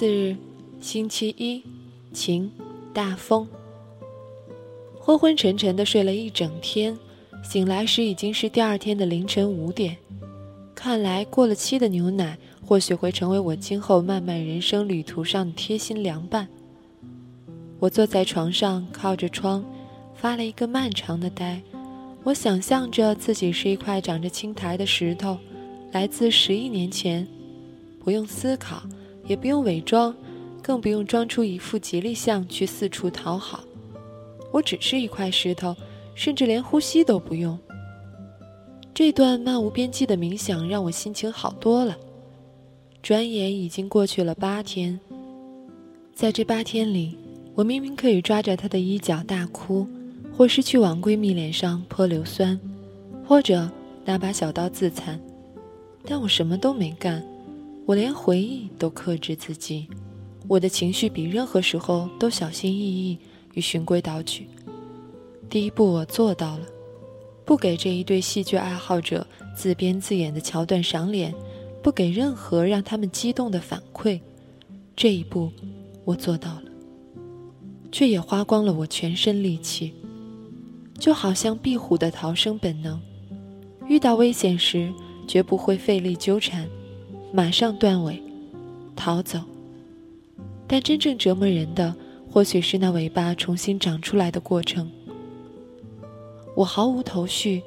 四日，星期一，晴，大风。昏昏沉沉的睡了一整天，醒来时已经是第二天的凌晨五点。看来过了期的牛奶或许会成为我今后漫漫人生旅途上的贴心凉伴。我坐在床上，靠着窗，发了一个漫长的呆。我想象着自己是一块长着青苔的石头，来自十一年前，不用思考。也不用伪装，更不用装出一副吉利相去四处讨好。我只是一块石头，甚至连呼吸都不用。这段漫无边际的冥想让我心情好多了。转眼已经过去了八天，在这八天里，我明明可以抓着她的衣角大哭，或是去往闺蜜脸上泼硫酸，或者拿把小刀自残，但我什么都没干。我连回忆都克制自己，我的情绪比任何时候都小心翼翼与循规蹈矩。第一步我做到了，不给这一对戏剧爱好者自编自演的桥段赏脸，不给任何让他们激动的反馈。这一步我做到了，却也花光了我全身力气，就好像壁虎的逃生本能，遇到危险时绝不会费力纠缠。马上断尾，逃走。但真正折磨人的，或许是那尾巴重新长出来的过程。我毫无头绪，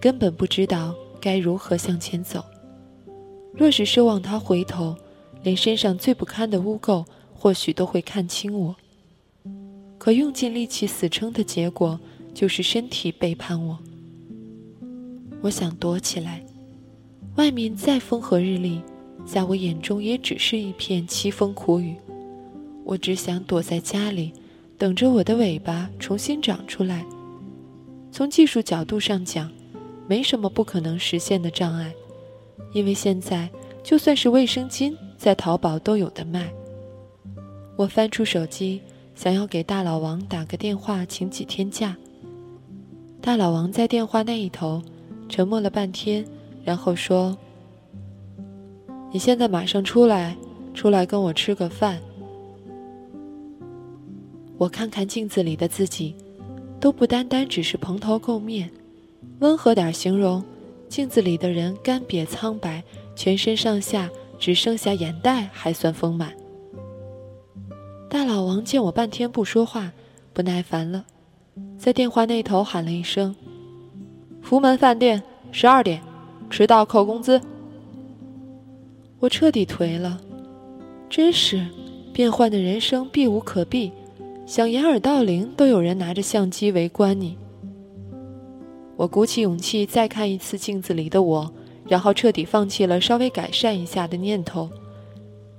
根本不知道该如何向前走。若是奢望他回头，连身上最不堪的污垢，或许都会看清我。可用尽力气死撑的结果，就是身体背叛我。我想躲起来，外面再风和日丽。在我眼中，也只是一片凄风苦雨。我只想躲在家里，等着我的尾巴重新长出来。从技术角度上讲，没什么不可能实现的障碍，因为现在就算是卫生巾，在淘宝都有的卖。我翻出手机，想要给大老王打个电话，请几天假。大老王在电话那一头沉默了半天，然后说。你现在马上出来，出来跟我吃个饭。我看看镜子里的自己，都不单单只是蓬头垢面，温和点形容，镜子里的人干瘪苍白，全身上下只剩下眼袋还算丰满。大老王见我半天不说话，不耐烦了，在电话那头喊了一声：“福门饭店，十二点，迟到扣工资。”我彻底颓了，真是变幻的人生避无可避，想掩耳盗铃都有人拿着相机围观你。我鼓起勇气再看一次镜子里的我，然后彻底放弃了稍微改善一下的念头，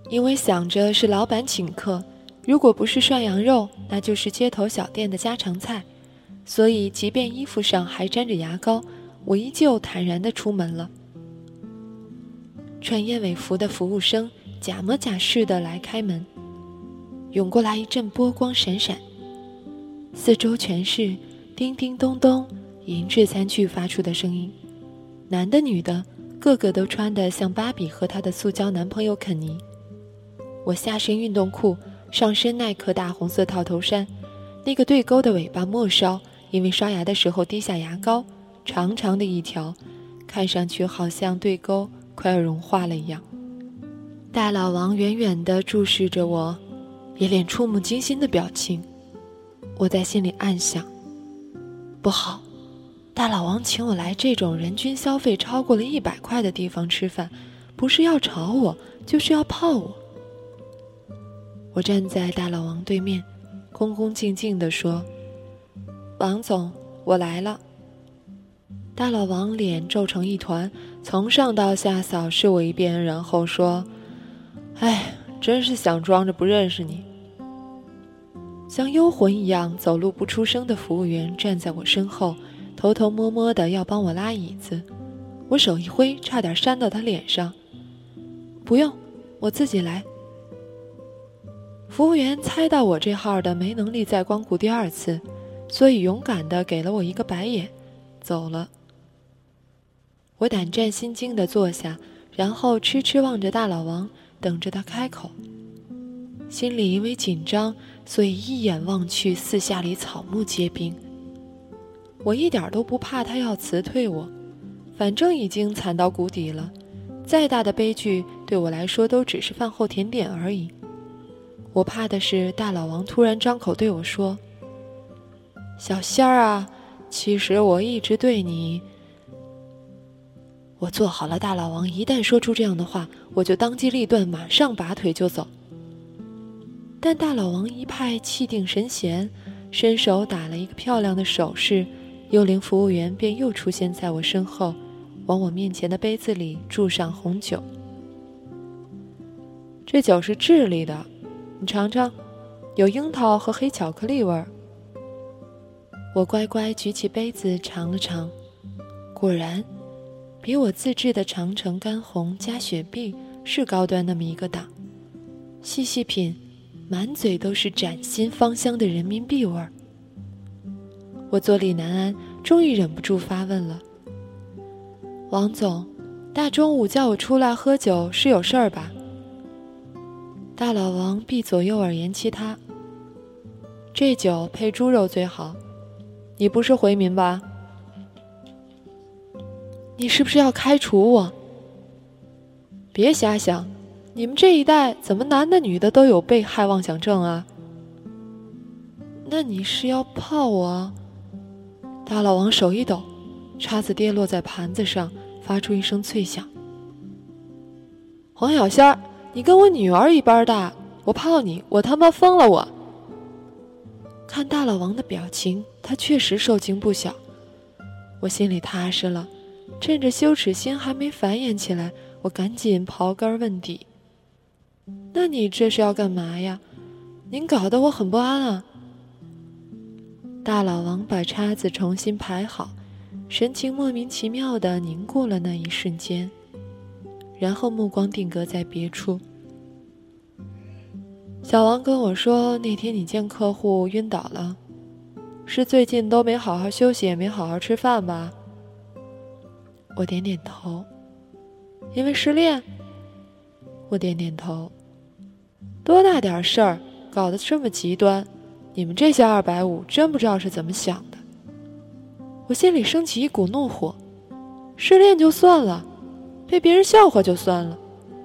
因为想着是老板请客，如果不是涮羊肉，那就是街头小店的家常菜，所以即便衣服上还沾着牙膏，我依旧坦然地出门了。穿燕尾服的服务生假模假式的来开门，涌过来一阵波光闪闪，四周全是叮叮咚咚银质餐具发出的声音，男的女的，个个都穿得像芭比和她的塑胶男朋友肯尼。我下身运动裤，上身耐克大红色套头衫，那个对勾的尾巴末梢因为刷牙的时候滴下牙膏，长长的一条，看上去好像对勾。快要融化了一样，大老王远远地注视着我，一脸触目惊心的表情。我在心里暗想：不好，大老王请我来这种人均消费超过了一百块的地方吃饭，不是要炒我，就是要泡我。我站在大老王对面，恭恭敬敬地说：“王总，我来了。”大老王脸皱成一团，从上到下扫视我一遍，然后说：“哎，真是想装着不认识你。”像幽魂一样走路不出声的服务员站在我身后，偷偷摸摸的要帮我拉椅子。我手一挥，差点扇到他脸上。不用，我自己来。服务员猜到我这号的没能力再光顾第二次，所以勇敢的给了我一个白眼，走了。我胆战心惊地坐下，然后痴痴望着大老王，等着他开口。心里因为紧张，所以一眼望去，四下里草木皆兵。我一点都不怕他要辞退我，反正已经惨到谷底了，再大的悲剧对我来说都只是饭后甜点而已。我怕的是大老王突然张口对我说：“小仙儿啊，其实我一直对你……”我做好了，大老王一旦说出这样的话，我就当机立断，马上拔腿就走。但大老王一派气定神闲，伸手打了一个漂亮的手势，幽灵服务员便又出现在我身后，往我面前的杯子里注上红酒。这酒是智利的，你尝尝，有樱桃和黑巧克力味儿。我乖乖举起杯子尝了尝，果然。比我自制的长城干红加雪碧是高端那么一个档，细细品，满嘴都是崭新芳香的人民币味儿。我坐立难安，终于忍不住发问了：“王总，大中午叫我出来喝酒是有事儿吧？”大老王闭左右耳言其他：“这酒配猪肉最好，你不是回民吧？”你是不是要开除我？别瞎想，你们这一代怎么男的女的都有被害妄想症啊？那你是要泡我？大老王手一抖，叉子跌落在盘子上，发出一声脆响。黄小仙儿，你跟我女儿一般大，我泡你，我他妈疯了！我看大老王的表情，他确实受惊不小，我心里踏实了。趁着羞耻心还没繁衍起来，我赶紧刨根问底。那你这是要干嘛呀？您搞得我很不安啊！大老王把叉子重新排好，神情莫名其妙的凝固了那一瞬间，然后目光定格在别处。小王跟我说，那天你见客户晕倒了，是最近都没好好休息，也没好好吃饭吧？我点点头，因为失恋。我点点头，多大点事儿，搞得这么极端，你们这些二百五真不知道是怎么想的。我心里升起一股怒火，失恋就算了，被别人笑话就算了，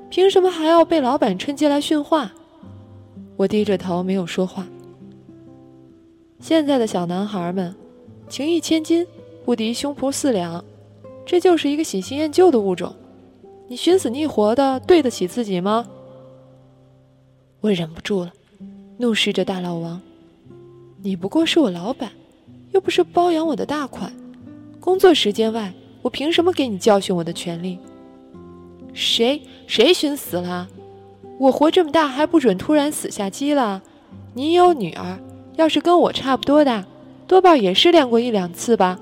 凭什么还要被老板趁机来训话？我低着头没有说话。现在的小男孩们，情义千金不敌胸脯四两。这就是一个喜新厌旧的物种，你寻死觅活的对得起自己吗？我忍不住了，怒视着大老王：“你不过是我老板，又不是包养我的大款，工作时间外，我凭什么给你教训我的权利？谁谁寻死了？我活这么大还不准突然死下机了？你有女儿，要是跟我差不多大，多半也失恋过一两次吧。”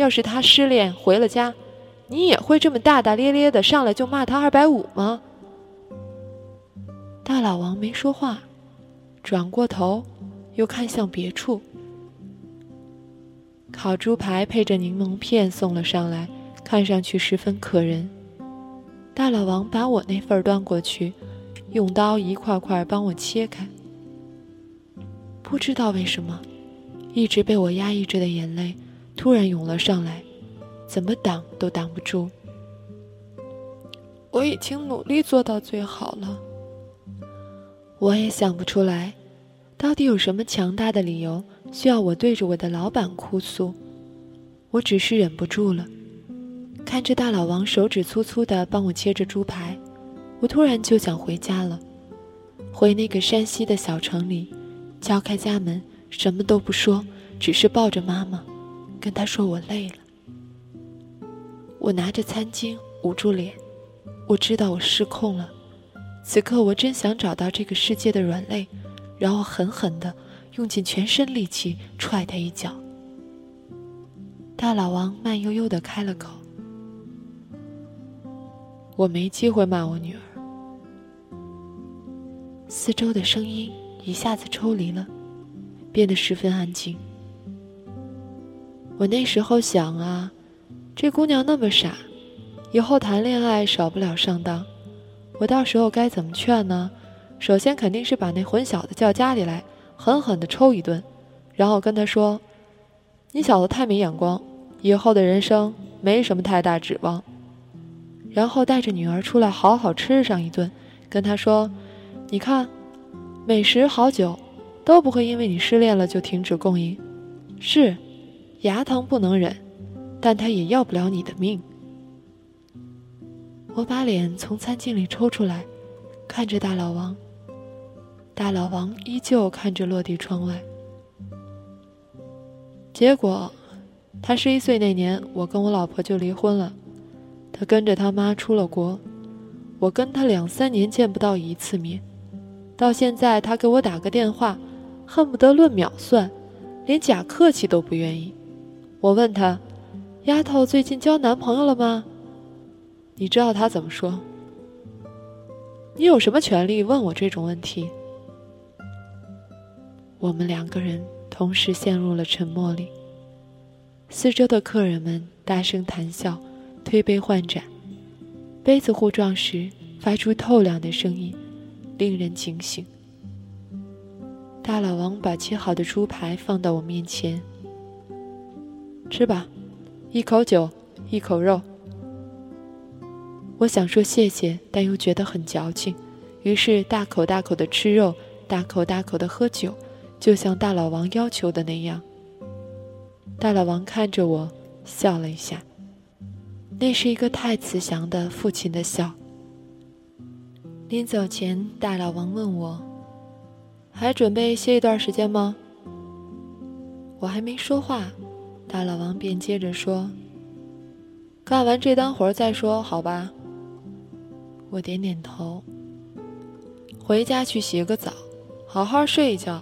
要是他失恋回了家，你也会这么大大咧咧的上来就骂他二百五吗？大老王没说话，转过头，又看向别处。烤猪排配着柠檬片送了上来，看上去十分可人。大老王把我那份端过去，用刀一块块帮我切开。不知道为什么，一直被我压抑着的眼泪。突然涌了上来，怎么挡都挡不住。我已经努力做到最好了。我也想不出来，到底有什么强大的理由需要我对着我的老板哭诉，我只是忍不住了。看着大老王手指粗粗的帮我切着猪排，我突然就想回家了，回那个山西的小城里，敲开家门，什么都不说，只是抱着妈妈，跟他说我累了。我拿着餐巾捂住脸，我知道我失控了。此刻我真想找到这个世界的软肋，然后狠狠的用尽全身力气踹他一脚。大老王慢悠悠的开了口：“我没机会骂我女儿。”四周的声音一下子抽离了，变得十分安静。我那时候想啊，这姑娘那么傻，以后谈恋爱少不了上当。我到时候该怎么劝呢？首先肯定是把那混小子叫家里来，狠狠地抽一顿，然后跟他说：“你小子太没眼光，以后的人生没什么太大指望。”然后带着女儿出来好好吃上一顿，跟他说：“你看，美食好酒都不会因为你失恋了就停止供应。是，牙疼不能忍，但他也要不了你的命。”我把脸从餐巾里抽出来，看着大老王。大老王依旧看着落地窗外。结果，他十一岁那年，我跟我老婆就离婚了。他跟着他妈出了国，我跟他两三年见不到一次面。到现在，他给我打个电话，恨不得论秒算，连假客气都不愿意。我问他：“丫头，最近交男朋友了吗？”你知道他怎么说？你有什么权利问我这种问题？我们两个人同时陷入了沉默里。四周的客人们大声谈笑，推杯换盏，杯子互撞时发出透亮的声音，令人警醒。大老王把切好的猪排放到我面前，吃吧，一口酒，一口肉。我想说谢谢，但又觉得很矫情，于是大口大口的吃肉，大口大口的喝酒，就像大老王要求的那样。大老王看着我，笑了一下，那是一个太慈祥的父亲的笑。临走前，大老王问我：“还准备歇一段时间吗？”我还没说话，大老王便接着说：“干完这单活再说，好吧？”我点点头，回家去洗个澡，好好睡一觉，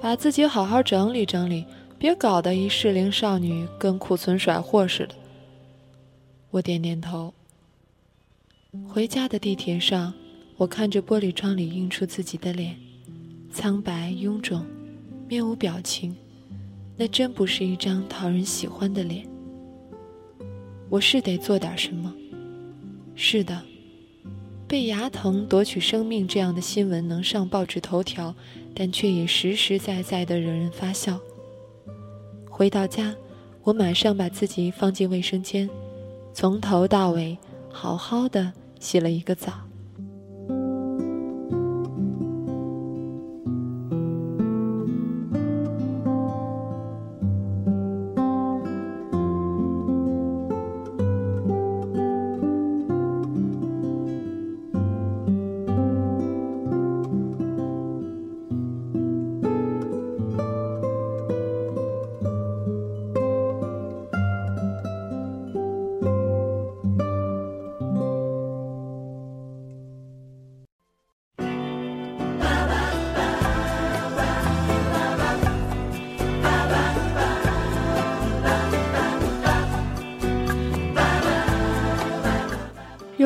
把自己好好整理整理，别搞得一适龄少女跟库存甩货似的。我点点头。回家的地铁上，我看着玻璃窗里映出自己的脸，苍白臃肿，面无表情，那真不是一张讨人喜欢的脸。我是得做点什么。是的。被牙疼夺取生命这样的新闻能上报纸头条，但却也实实在在的惹人发笑。回到家，我马上把自己放进卫生间，从头到尾好好的洗了一个澡。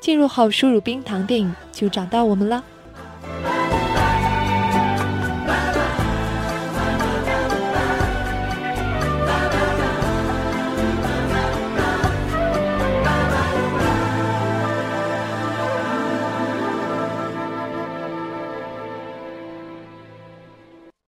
进入后输入“冰糖电影”就找到我们了。